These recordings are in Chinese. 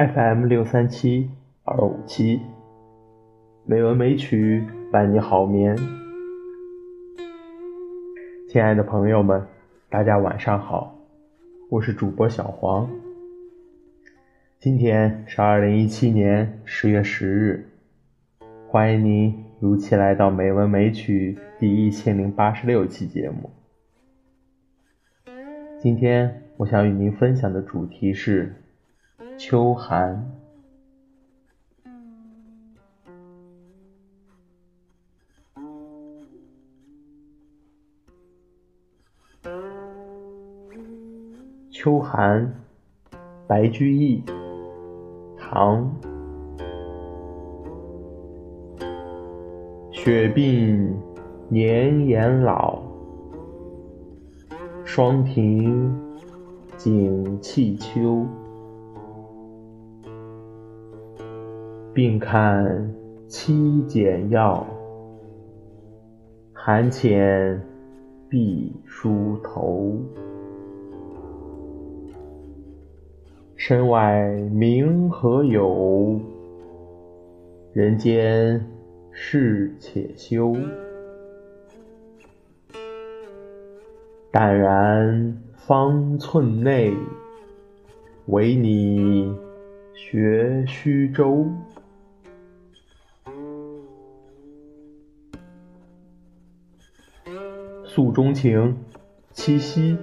FM 六三七二五七，美文美曲伴你好眠。亲爱的朋友们，大家晚上好，我是主播小黄。今天是二零一七年十月十日，欢迎您如期来到《美文美曲》第一千零八十六期节目。今天我想与您分享的主题是秋寒。秋寒，白居易。唐。雪鬓年颜老。霜停景气秋，病看七简药，寒浅碧梳头。身外名何有？人间事且休。淡然方寸内，唯你学须周。诉衷情，七夕。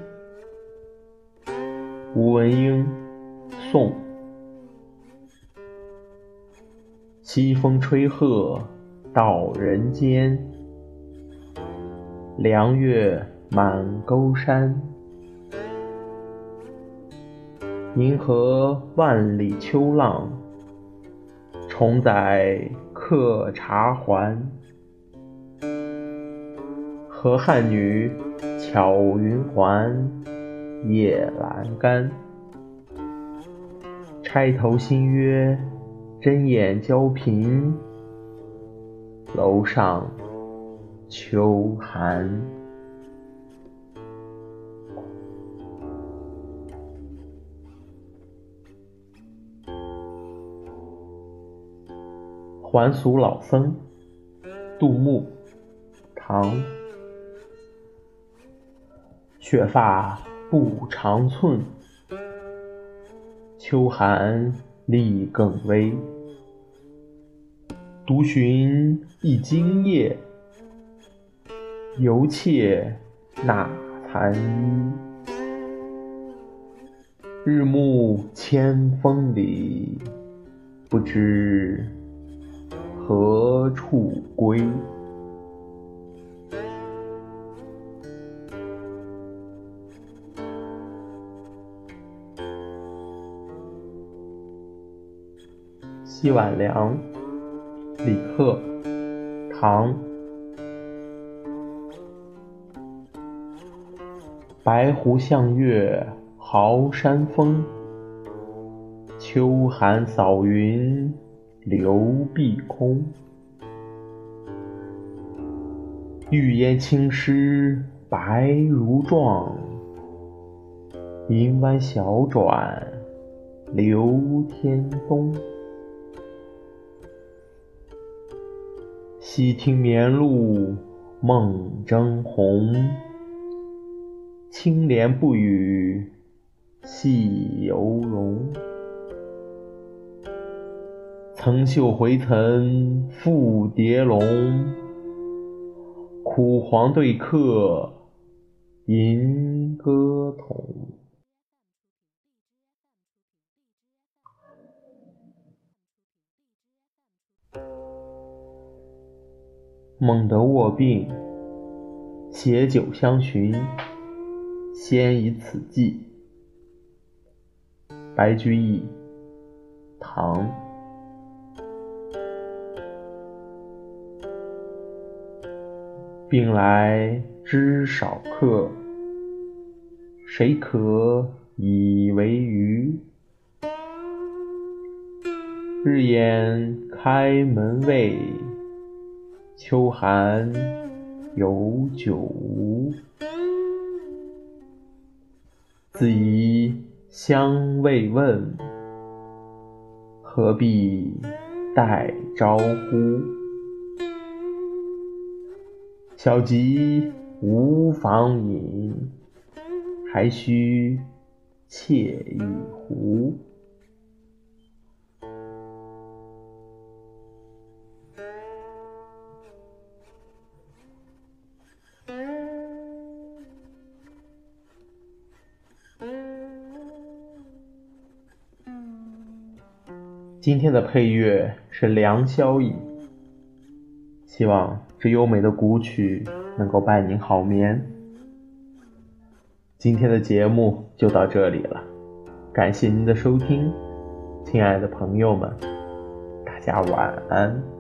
吴文英，宋。西风吹鹤到人间，凉月。满沟山，银河万里秋浪，重载客茶还。河汉女，巧云环，夜阑干。钗头新约，针眼交颦，楼上秋寒。还俗老僧，杜牧，唐。雪发不长寸，秋寒力更微。独寻一茎叶，犹怯那残衣。日暮千峰里，不知。何处归？西晚凉，李贺，唐。白湖向月豪山风，秋寒扫云。流碧空，玉烟青湿白如状，银弯小转流天东。西听眠露梦争红，青莲不语戏犹荣。层袖回尘复蝶龙，苦黄对客吟歌猛得卧病，携酒相寻，先以此寄。白居易，唐。病来知少客，谁可以为娱？日眼开门未，秋寒有酒无？自疑相慰问，何必待招呼？小吉无妨饮，还须窃一壶。今天的配乐是《良宵引》，希望这优美的古曲能够伴您好眠。今天的节目就到这里了，感谢您的收听，亲爱的朋友们，大家晚安。